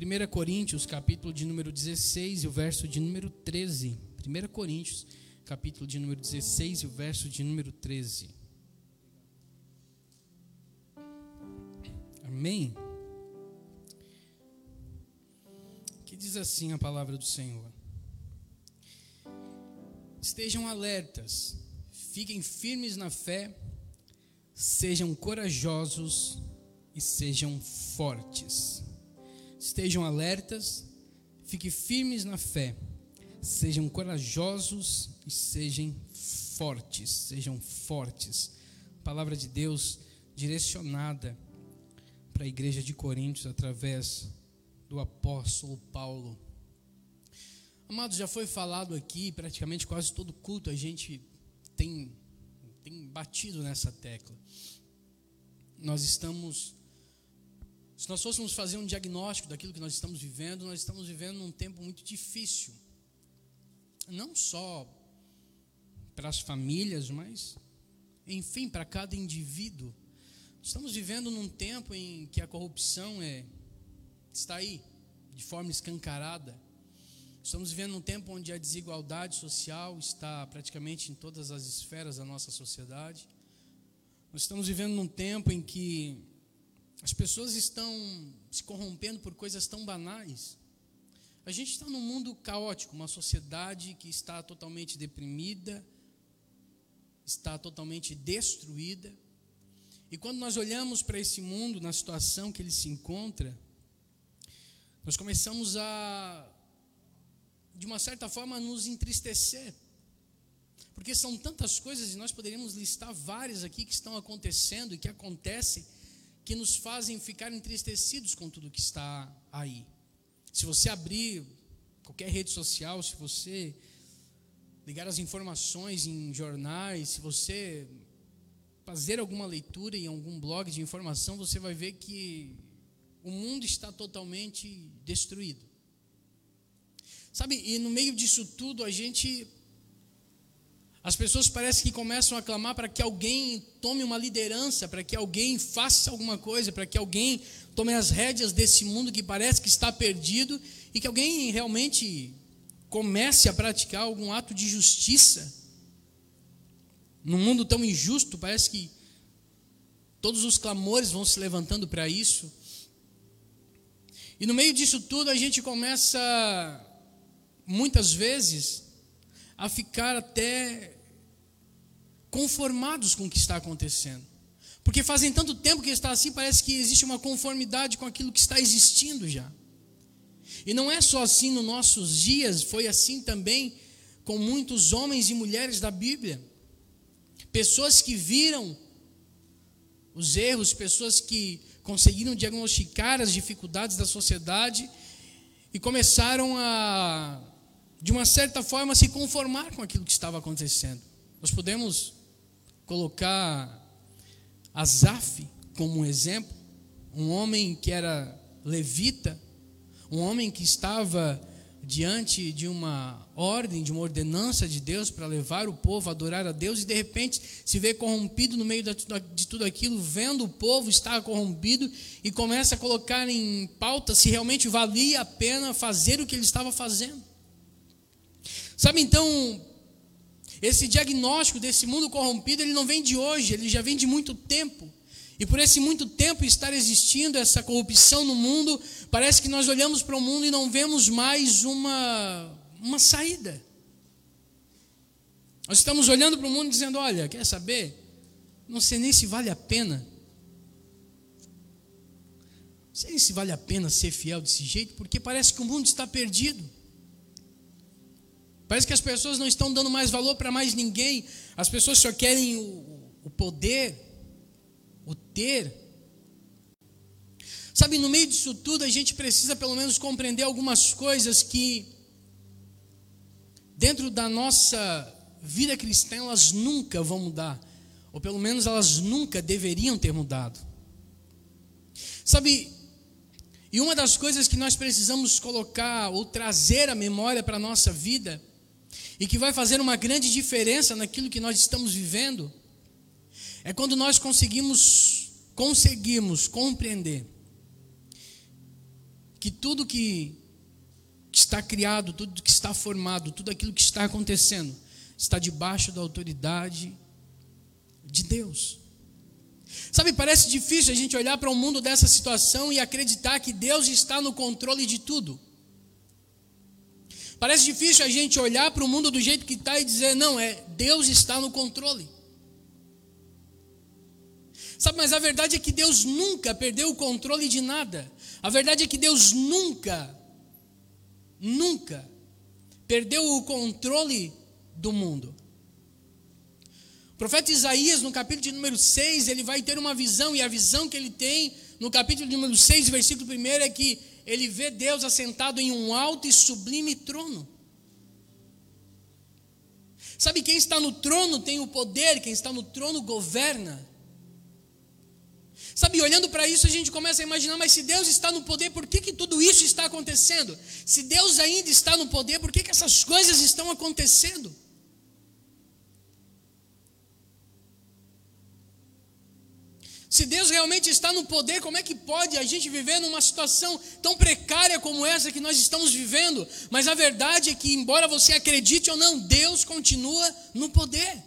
1 Coríntios, capítulo de número 16 e o verso de número 13. 1 Coríntios, capítulo de número 16 e o verso de número 13. Amém? Que diz assim a palavra do Senhor: Estejam alertas, fiquem firmes na fé, sejam corajosos e sejam fortes. Estejam alertas, fiquem firmes na fé, sejam corajosos e sejam fortes. Sejam fortes. Palavra de Deus direcionada para a igreja de Coríntios através do apóstolo Paulo. Amados, já foi falado aqui, praticamente quase todo culto a gente tem, tem batido nessa tecla. Nós estamos, se nós fôssemos fazer um diagnóstico daquilo que nós estamos vivendo, nós estamos vivendo num tempo muito difícil. Não só para as famílias, mas, enfim, para cada indivíduo. Estamos vivendo num tempo em que a corrupção é, está aí, de forma escancarada. Estamos vivendo num tempo onde a desigualdade social está praticamente em todas as esferas da nossa sociedade. Nós estamos vivendo num tempo em que as pessoas estão se corrompendo por coisas tão banais. A gente está num mundo caótico, uma sociedade que está totalmente deprimida, está totalmente destruída. E quando nós olhamos para esse mundo, na situação que ele se encontra, nós começamos a, de uma certa forma, nos entristecer. Porque são tantas coisas, e nós poderíamos listar várias aqui que estão acontecendo e que acontecem, que nos fazem ficar entristecidos com tudo que está aí. Se você abrir qualquer rede social, se você ligar as informações em jornais, se você fazer alguma leitura em algum blog de informação, você vai ver que o mundo está totalmente destruído. Sabe, e no meio disso tudo a gente as pessoas parecem que começam a clamar para que alguém tome uma liderança, para que alguém faça alguma coisa, para que alguém tome as rédeas desse mundo que parece que está perdido e que alguém realmente comece a praticar algum ato de justiça num mundo tão injusto, parece que todos os clamores vão se levantando para isso. E no meio disso tudo, a gente começa, muitas vezes, a ficar até conformados com o que está acontecendo. Porque fazem tanto tempo que está assim, parece que existe uma conformidade com aquilo que está existindo já. E não é só assim nos nossos dias, foi assim também com muitos homens e mulheres da Bíblia. Pessoas que viram os erros, pessoas que conseguiram diagnosticar as dificuldades da sociedade e começaram a, de uma certa forma, se conformar com aquilo que estava acontecendo. Nós podemos colocar Asaf como um exemplo, um homem que era levita, um homem que estava diante de uma ordem, de uma ordenança de Deus para levar o povo a adorar a Deus e de repente se vê corrompido no meio de tudo aquilo, vendo o povo estar corrompido e começa a colocar em pauta se realmente valia a pena fazer o que ele estava fazendo. Sabe então, esse diagnóstico desse mundo corrompido, ele não vem de hoje, ele já vem de muito tempo. E por esse muito tempo estar existindo essa corrupção no mundo, parece que nós olhamos para o mundo e não vemos mais uma, uma saída. Nós estamos olhando para o mundo dizendo: olha, quer saber? Não sei nem se vale a pena. Não sei nem se vale a pena ser fiel desse jeito, porque parece que o mundo está perdido. Parece que as pessoas não estão dando mais valor para mais ninguém. As pessoas só querem o, o poder, o ter. Sabe, no meio disso tudo, a gente precisa pelo menos compreender algumas coisas que, dentro da nossa vida cristã, elas nunca vão mudar, ou pelo menos elas nunca deveriam ter mudado. Sabe, e uma das coisas que nós precisamos colocar ou trazer a memória para a nossa vida, e que vai fazer uma grande diferença naquilo que nós estamos vivendo, é quando nós conseguimos conseguimos compreender que tudo que está criado, tudo que está formado, tudo aquilo que está acontecendo, está debaixo da autoridade de Deus. Sabe, parece difícil a gente olhar para o um mundo dessa situação e acreditar que Deus está no controle de tudo. Parece difícil a gente olhar para o mundo do jeito que está e dizer, não, é Deus está no controle. Sabe, mas a verdade é que Deus nunca perdeu o controle de nada. A verdade é que Deus nunca, nunca perdeu o controle do mundo. O profeta Isaías, no capítulo de número 6, ele vai ter uma visão, e a visão que ele tem, no capítulo número 6, versículo 1, é que ele vê Deus assentado em um alto e sublime trono. Sabe, quem está no trono tem o poder, quem está no trono governa. Sabe, olhando para isso, a gente começa a imaginar, mas se Deus está no poder, por que, que tudo isso está acontecendo? Se Deus ainda está no poder, por que, que essas coisas estão acontecendo? Se Deus realmente está no poder, como é que pode a gente viver numa situação tão precária como essa que nós estamos vivendo? Mas a verdade é que, embora você acredite ou não, Deus continua no poder.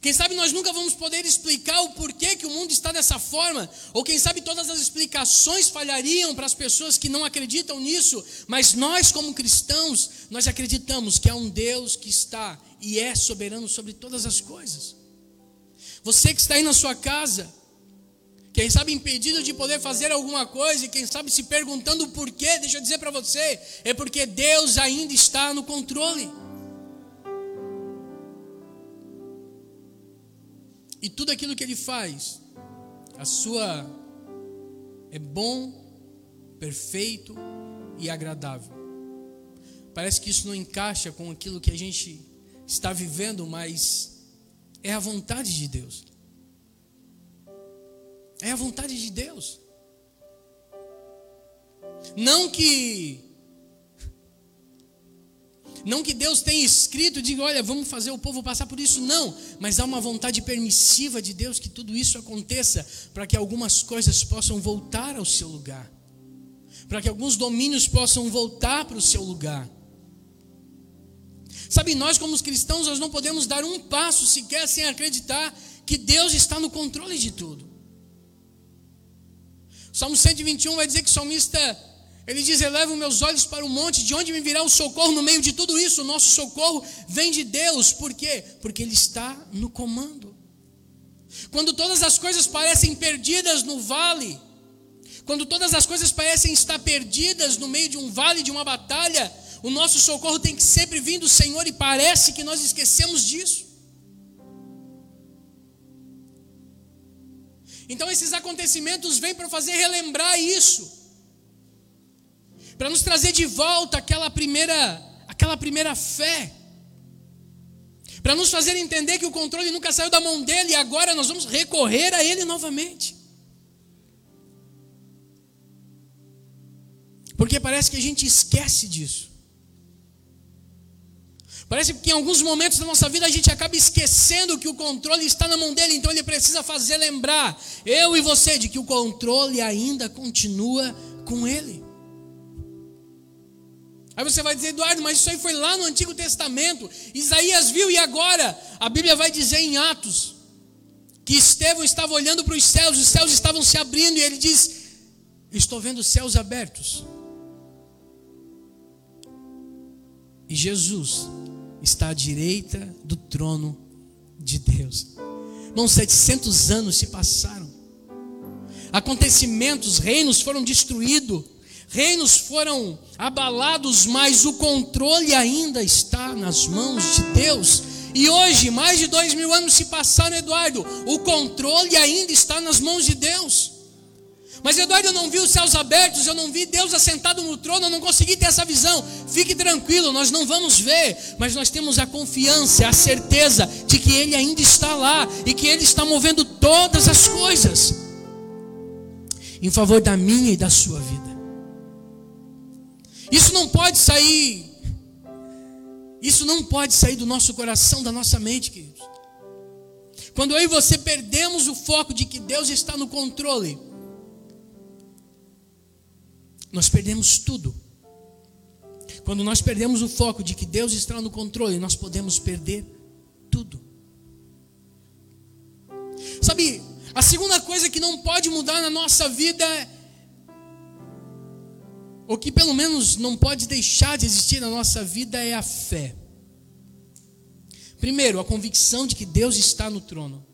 Quem sabe nós nunca vamos poder explicar o porquê que o mundo está dessa forma, ou quem sabe todas as explicações falhariam para as pessoas que não acreditam nisso, mas nós, como cristãos, nós acreditamos que há um Deus que está e é soberano sobre todas as coisas. Você que está aí na sua casa, quem sabe impedido de poder fazer alguma coisa, e quem sabe se perguntando o porquê, deixa eu dizer para você, é porque Deus ainda está no controle. E tudo aquilo que Ele faz, a sua é bom, perfeito e agradável. Parece que isso não encaixa com aquilo que a gente está vivendo, mas é a vontade de Deus. É a vontade de Deus. Não que não que Deus tenha escrito, diga, olha, vamos fazer o povo passar por isso, não, mas há uma vontade permissiva de Deus que tudo isso aconteça para que algumas coisas possam voltar ao seu lugar. Para que alguns domínios possam voltar para o seu lugar. Sabe, nós como cristãos, nós não podemos dar um passo sequer sem acreditar que Deus está no controle de tudo. O Salmo 121 vai dizer que o salmista, ele diz, eleva meus olhos para o monte, de onde me virá o socorro no meio de tudo isso? O nosso socorro vem de Deus, por quê? Porque Ele está no comando. Quando todas as coisas parecem perdidas no vale, quando todas as coisas parecem estar perdidas no meio de um vale, de uma batalha, o nosso socorro tem que sempre vir do Senhor e parece que nós esquecemos disso. Então esses acontecimentos vêm para fazer relembrar isso. Para nos trazer de volta aquela primeira, aquela primeira fé. Para nos fazer entender que o controle nunca saiu da mão dele e agora nós vamos recorrer a ele novamente. Porque parece que a gente esquece disso. Parece que em alguns momentos da nossa vida a gente acaba esquecendo que o controle está na mão dele, então ele precisa fazer lembrar, eu e você, de que o controle ainda continua com ele. Aí você vai dizer, Eduardo, mas isso aí foi lá no Antigo Testamento. Isaías viu e agora? A Bíblia vai dizer em Atos que Estevão estava olhando para os céus, os céus estavam se abrindo e ele diz: Estou vendo os céus abertos. E Jesus está à direita do trono de Deus. Não, 700 anos se passaram. Acontecimentos, reinos foram destruídos, reinos foram abalados, mas o controle ainda está nas mãos de Deus. E hoje, mais de dois mil anos se passaram, Eduardo, o controle ainda está nas mãos de Deus. Mas Eduardo, eu não vi os céus abertos, eu não vi Deus assentado no trono, eu não consegui ter essa visão. Fique tranquilo, nós não vamos ver, mas nós temos a confiança, a certeza de que Ele ainda está lá e que Ele está movendo todas as coisas em favor da minha e da sua vida. Isso não pode sair, isso não pode sair do nosso coração, da nossa mente, queridos. Quando eu e você perdemos o foco de que Deus está no controle, nós perdemos tudo. Quando nós perdemos o foco de que Deus está no controle, nós podemos perder tudo. Sabe, a segunda coisa que não pode mudar na nossa vida, ou que pelo menos não pode deixar de existir na nossa vida, é a fé. Primeiro, a convicção de que Deus está no trono.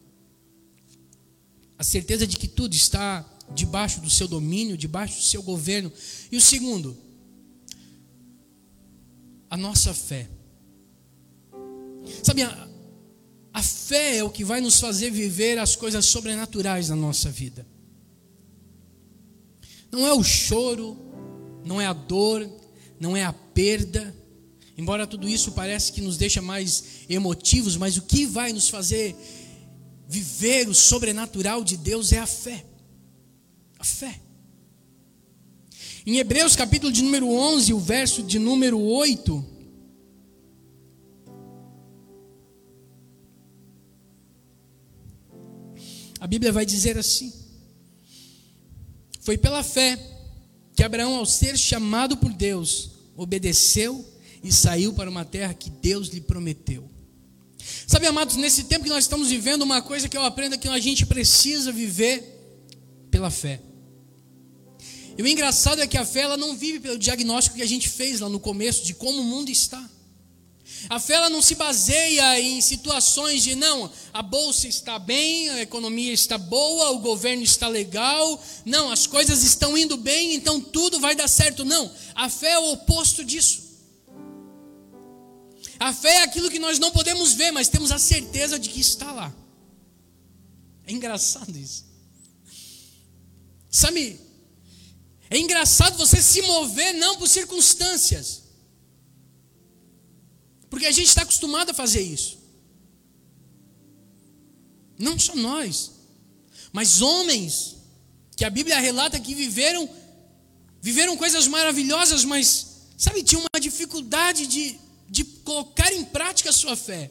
A certeza de que tudo está debaixo do seu domínio, debaixo do seu governo. E o segundo, a nossa fé. Sabe, a, a fé é o que vai nos fazer viver as coisas sobrenaturais na nossa vida. Não é o choro, não é a dor, não é a perda, Embora tudo isso parece que nos deixa mais emotivos, mas o que vai nos fazer viver o sobrenatural de Deus é a fé. A fé. Em Hebreus capítulo de número 11, o verso de número 8, a Bíblia vai dizer assim: Foi pela fé que Abraão, ao ser chamado por Deus, obedeceu e saiu para uma terra que Deus lhe prometeu. Sabe, amados, nesse tempo que nós estamos vivendo, uma coisa que eu aprendo é que a gente precisa viver pela fé. E o engraçado é que a fé ela não vive pelo diagnóstico que a gente fez lá no começo de como o mundo está. A fé ela não se baseia em situações de não, a bolsa está bem, a economia está boa, o governo está legal, não, as coisas estão indo bem, então tudo vai dar certo. Não, a fé é o oposto disso. A fé é aquilo que nós não podemos ver, mas temos a certeza de que está lá. É engraçado isso. Sabe, é engraçado você se mover não por circunstâncias, porque a gente está acostumado a fazer isso. Não só nós, mas homens que a Bíblia relata que viveram viveram coisas maravilhosas, mas sabe, tinham uma dificuldade de de colocar em prática a sua fé.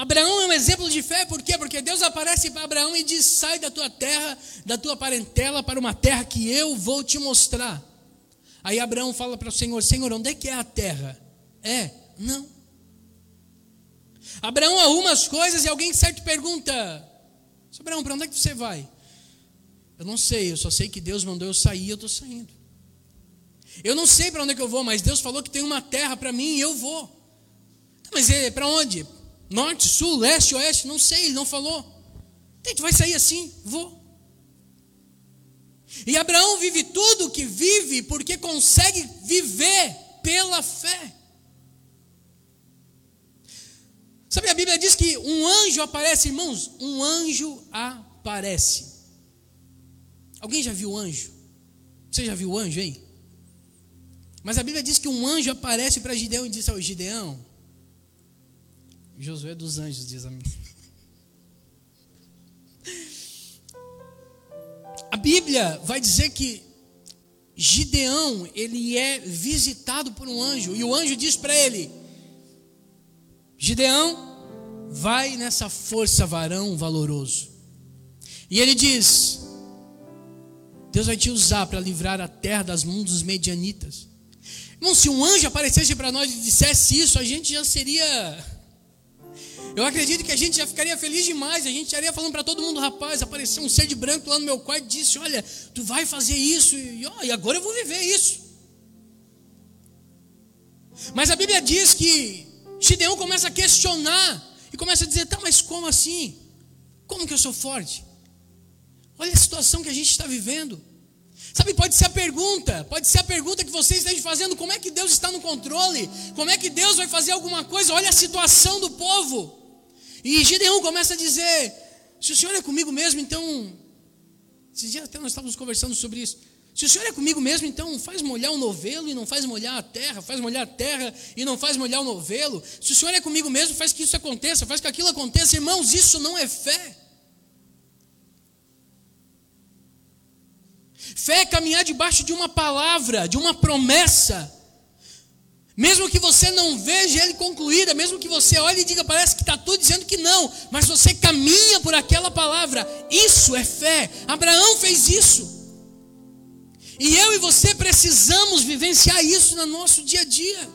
Abraão é um exemplo de fé, por quê? Porque Deus aparece para Abraão e diz: sai da tua terra, da tua parentela, para uma terra que eu vou te mostrar. Aí Abraão fala para o Senhor: Senhor, onde é que é a terra? É, não. Abraão arruma as coisas e alguém certo pergunta: Abraão, para onde é que você vai? Eu não sei, eu só sei que Deus mandou eu sair e eu estou saindo. Eu não sei para onde é que eu vou, mas Deus falou que tem uma terra para mim e eu vou. Mas é para onde? Norte, sul, leste, oeste? Não sei, ele não falou. Gente vai sair assim, vou. E Abraão vive tudo que vive porque consegue viver pela fé. Sabe, a Bíblia diz que um anjo aparece, irmãos, um anjo aparece. Alguém já viu anjo? Você já viu anjo aí? Mas a Bíblia diz que um anjo aparece para Gideão e diz ao Gideão, Josué dos anjos, diz a mim. A Bíblia vai dizer que Gideão, ele é visitado por um anjo, e o anjo diz para ele: Gideão, vai nessa força, varão valoroso. E ele diz: Deus vai te usar para livrar a terra das mãos dos medianitas. Irmão, se um anjo aparecesse para nós e dissesse isso, a gente já seria. Eu acredito que a gente já ficaria feliz demais. A gente estaria falando para todo mundo, rapaz, apareceu um ser de branco lá no meu quarto e disse: Olha, tu vai fazer isso, e, ó, e agora eu vou viver isso. Mas a Bíblia diz que Gideão começa a questionar e começa a dizer: Tá, mas como assim? Como que eu sou forte? Olha a situação que a gente está vivendo. Sabe, pode ser a pergunta, pode ser a pergunta que você esteja fazendo: como é que Deus está no controle? Como é que Deus vai fazer alguma coisa? Olha a situação do povo. E Gideão começa a dizer: se o Senhor é comigo mesmo, então. Esses dias até nós estávamos conversando sobre isso. Se o Senhor é comigo mesmo, então faz molhar o novelo e não faz molhar a terra, faz molhar a terra e não faz molhar o novelo. Se o Senhor é comigo mesmo, faz que isso aconteça, faz que aquilo aconteça. Irmãos, isso não é fé. Fé é caminhar debaixo de uma palavra, de uma promessa. Mesmo que você não veja ele concluída, mesmo que você olhe e diga, parece que está tudo dizendo que não, mas você caminha por aquela palavra, isso é fé. Abraão fez isso. E eu e você precisamos vivenciar isso no nosso dia a dia.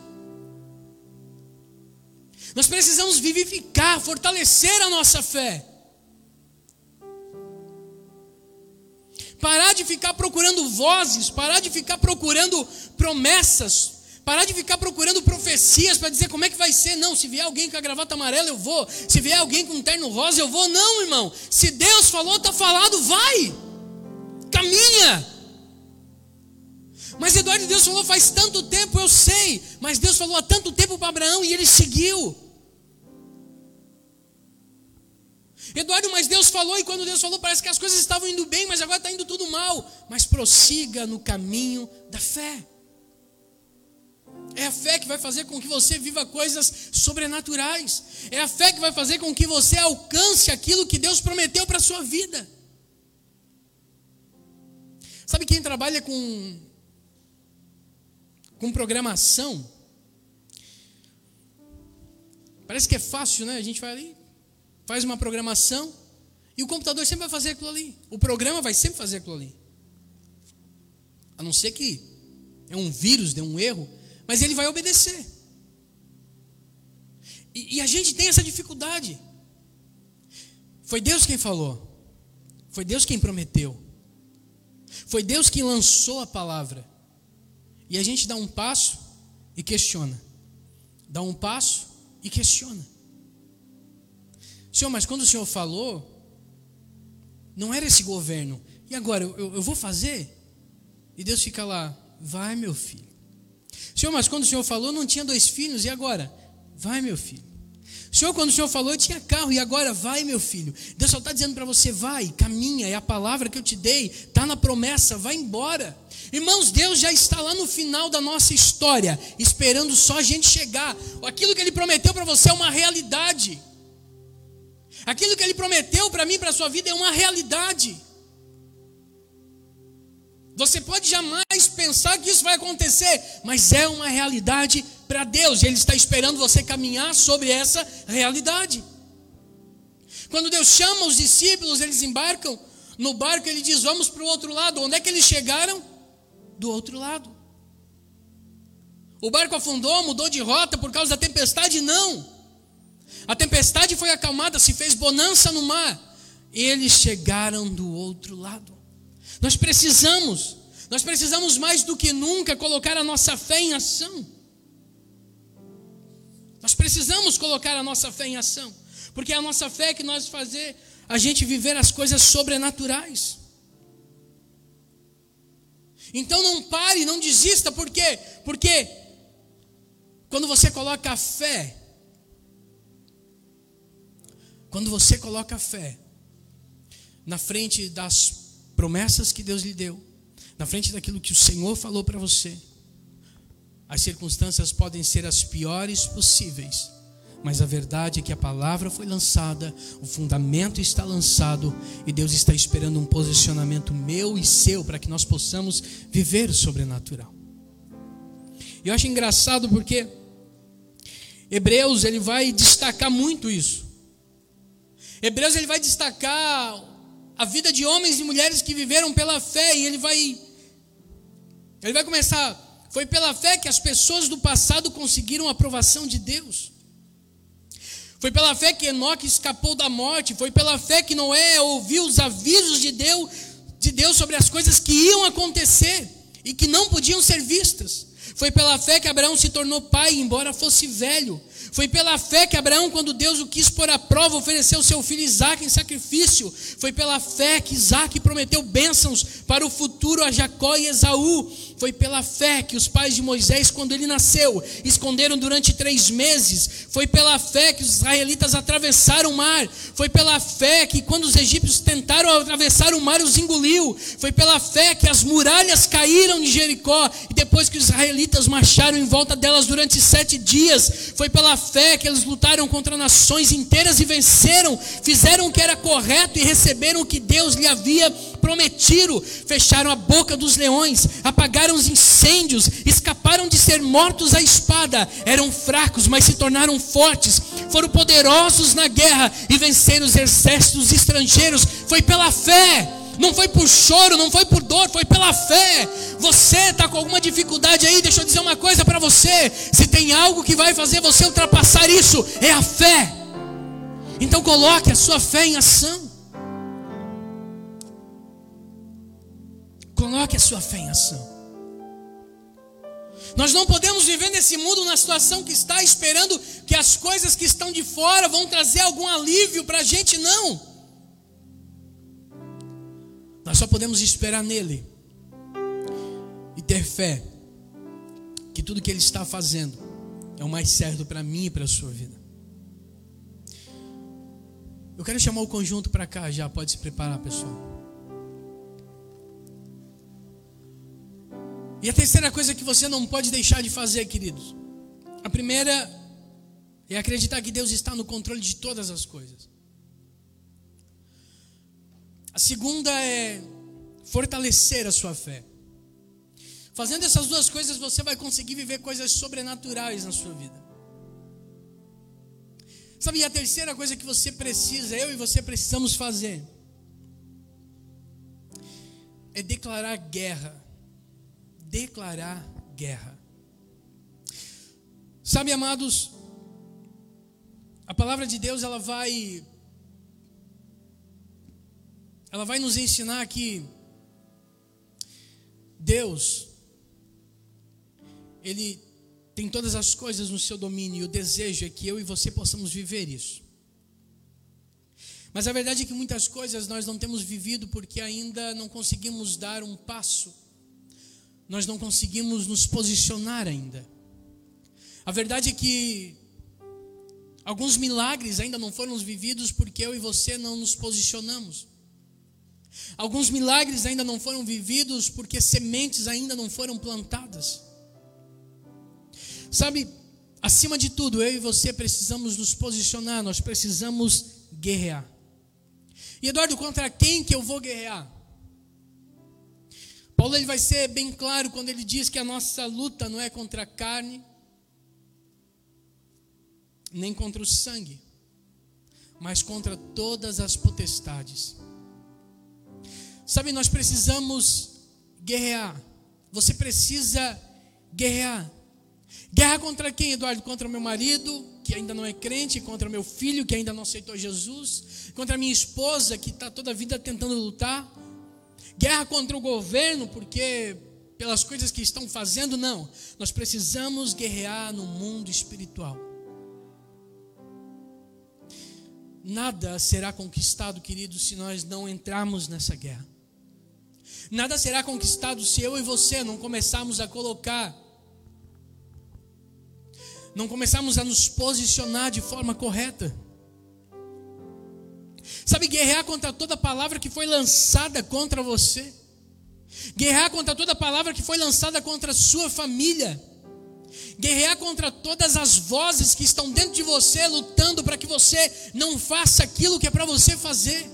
Nós precisamos vivificar, fortalecer a nossa fé. Parar de ficar procurando vozes, parar de ficar procurando promessas, parar de ficar procurando profecias para dizer como é que vai ser. Não, se vier alguém com a gravata amarela, eu vou. Se vier alguém com um terno rosa, eu vou. Não, irmão. Se Deus falou, está falado, vai. Caminha. Mas Eduardo, Deus falou faz tanto tempo, eu sei. Mas Deus falou há tanto tempo para Abraão e ele seguiu. Eduardo, mas Deus falou, e quando Deus falou, parece que as coisas estavam indo bem, mas agora está indo tudo mal. Mas prossiga no caminho da fé. É a fé que vai fazer com que você viva coisas sobrenaturais. É a fé que vai fazer com que você alcance aquilo que Deus prometeu para a sua vida. Sabe quem trabalha com, com programação? Parece que é fácil, né? A gente vai ali, faz uma programação e o computador sempre vai fazer aquilo ali. O programa vai sempre fazer aquilo ali. A não ser que é um vírus, deu um erro, mas ele vai obedecer. E, e a gente tem essa dificuldade. Foi Deus quem falou. Foi Deus quem prometeu. Foi Deus quem lançou a palavra. E a gente dá um passo e questiona. Dá um passo e questiona. Senhor, mas quando o Senhor falou, não era esse governo. E agora, eu, eu vou fazer? E Deus fica lá, vai meu filho. Senhor, mas quando o Senhor falou, não tinha dois filhos, e agora? Vai meu filho. Senhor, quando o Senhor falou, eu tinha carro, e agora vai meu filho. Deus só está dizendo para você, vai, caminha, é a palavra que eu te dei, está na promessa, vai embora. Irmãos, Deus já está lá no final da nossa história, esperando só a gente chegar. Aquilo que Ele prometeu para você é uma realidade. Aquilo que Ele prometeu para mim, para a sua vida, é uma realidade. Você pode jamais pensar que isso vai acontecer, mas é uma realidade para Deus. Ele está esperando você caminhar sobre essa realidade. Quando Deus chama os discípulos, eles embarcam no barco, ele diz: Vamos para o outro lado. Onde é que eles chegaram? Do outro lado. O barco afundou, mudou de rota por causa da tempestade? Não. A tempestade foi acalmada, se fez bonança no mar. Eles chegaram do outro lado. Nós precisamos, nós precisamos mais do que nunca colocar a nossa fé em ação. Nós precisamos colocar a nossa fé em ação, porque é a nossa fé que nós fazer a gente viver as coisas sobrenaturais. Então não pare, não desista, por quê? Porque quando você coloca a fé quando você coloca a fé na frente das promessas que Deus lhe deu, na frente daquilo que o Senhor falou para você, as circunstâncias podem ser as piores possíveis, mas a verdade é que a palavra foi lançada, o fundamento está lançado e Deus está esperando um posicionamento meu e seu para que nós possamos viver o sobrenatural. E eu acho engraçado porque Hebreus ele vai destacar muito isso. Hebreus ele vai destacar a vida de homens e mulheres que viveram pela fé e ele vai ele vai começar foi pela fé que as pessoas do passado conseguiram a aprovação de Deus. Foi pela fé que Enoque escapou da morte, foi pela fé que Noé ouviu os avisos de Deus, de Deus sobre as coisas que iam acontecer e que não podiam ser vistas. Foi pela fé que Abraão se tornou pai, embora fosse velho. Foi pela fé que Abraão, quando Deus o quis pôr à prova, ofereceu seu filho Isaac em sacrifício. Foi pela fé que Isaac prometeu bênçãos para o futuro a Jacó e Esaú. Foi pela fé que os pais de Moisés, quando ele nasceu, esconderam durante três meses. Foi pela fé que os israelitas atravessaram o mar. Foi pela fé que, quando os egípcios tentaram atravessar o mar, os engoliu. Foi pela fé que as muralhas caíram de Jericó. E depois que os israelitas marcharam em volta delas durante sete dias, foi pela fé que eles lutaram contra nações inteiras e venceram, fizeram o que era correto e receberam o que Deus lhe havia prometido, fecharam a boca dos leões, apagaram os incêndios, escaparam de ser mortos à espada, eram fracos, mas se tornaram fortes, foram poderosos na guerra e venceram os exércitos estrangeiros, foi pela fé Não foi por choro, não foi por dor, foi pela fé. Você está com alguma dificuldade aí? Deixa eu dizer uma coisa para você. Se tem algo que vai fazer você ultrapassar isso, é a fé. Então coloque a sua fé em ação. Coloque a sua fé em ação. Nós não podemos viver nesse mundo na situação que está, esperando que as coisas que estão de fora vão trazer algum alívio para a gente, não. Nós só podemos esperar nele e ter fé que tudo que ele está fazendo é o mais certo para mim e para a sua vida. Eu quero chamar o conjunto para cá já, pode se preparar, pessoal. E a terceira coisa que você não pode deixar de fazer, queridos. A primeira é acreditar que Deus está no controle de todas as coisas. A segunda é fortalecer a sua fé. Fazendo essas duas coisas, você vai conseguir viver coisas sobrenaturais na sua vida. Sabe, e a terceira coisa que você precisa, eu e você precisamos fazer, é declarar guerra declarar guerra. Sabe, amados, a palavra de Deus ela vai ela vai nos ensinar que Deus ele tem todas as coisas no seu domínio e o desejo é que eu e você possamos viver isso. Mas a verdade é que muitas coisas nós não temos vivido porque ainda não conseguimos dar um passo nós não conseguimos nos posicionar ainda. A verdade é que alguns milagres ainda não foram vividos porque eu e você não nos posicionamos. Alguns milagres ainda não foram vividos porque sementes ainda não foram plantadas. Sabe, acima de tudo, eu e você precisamos nos posicionar, nós precisamos guerrear. E Eduardo, contra quem que eu vou guerrear? Paulo ele vai ser bem claro quando ele diz que a nossa luta não é contra a carne, nem contra o sangue, mas contra todas as potestades. Sabe, nós precisamos guerrear. Você precisa guerrear. Guerra contra quem, Eduardo? Contra meu marido, que ainda não é crente, contra meu filho, que ainda não aceitou Jesus, contra minha esposa, que está toda a vida tentando lutar guerra contra o governo, porque pelas coisas que estão fazendo, não. Nós precisamos guerrear no mundo espiritual. Nada será conquistado, queridos, se nós não entrarmos nessa guerra. Nada será conquistado se eu e você não começarmos a colocar, não começarmos a nos posicionar de forma correta. Sabe, guerrear contra toda palavra que foi lançada contra você. Guerrear contra toda palavra que foi lançada contra a sua família. Guerrear contra todas as vozes que estão dentro de você, lutando para que você não faça aquilo que é para você fazer.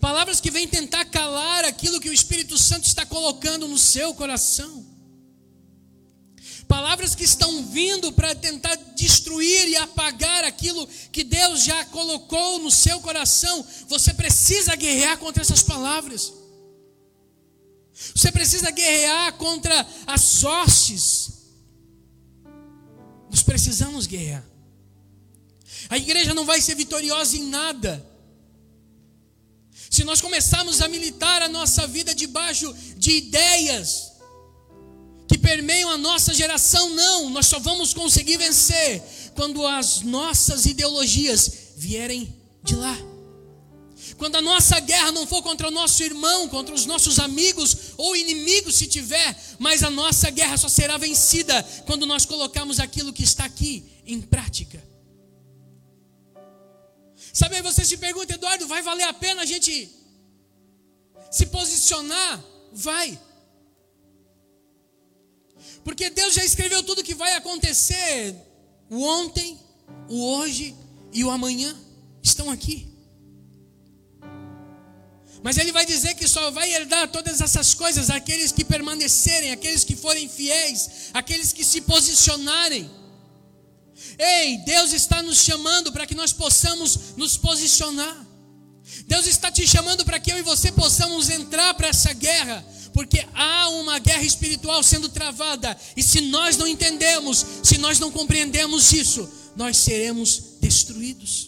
Palavras que vêm tentar calar aquilo que o Espírito Santo está colocando no seu coração palavras que estão vindo para tentar destruir e apagar aquilo que Deus já colocou no seu coração, você precisa guerrear contra essas palavras. Você precisa guerrear contra as hostes. Nós precisamos guerrear. A igreja não vai ser vitoriosa em nada. Se nós começarmos a militar a nossa vida debaixo de ideias, que permeiam a nossa geração, não, nós só vamos conseguir vencer quando as nossas ideologias vierem de lá. Quando a nossa guerra não for contra o nosso irmão, contra os nossos amigos ou inimigos, se tiver, mas a nossa guerra só será vencida quando nós colocarmos aquilo que está aqui em prática. Sabe, aí você se pergunta, Eduardo, vai valer a pena a gente se posicionar? Vai. Porque Deus já escreveu tudo que vai acontecer. O ontem, o hoje e o amanhã estão aqui. Mas ele vai dizer que só vai herdar todas essas coisas aqueles que permanecerem, aqueles que forem fiéis, aqueles que se posicionarem. Ei, Deus está nos chamando para que nós possamos nos posicionar. Deus está te chamando para que eu e você possamos entrar para essa guerra, porque há uma guerra espiritual sendo travada, e se nós não entendemos, se nós não compreendemos isso, nós seremos destruídos.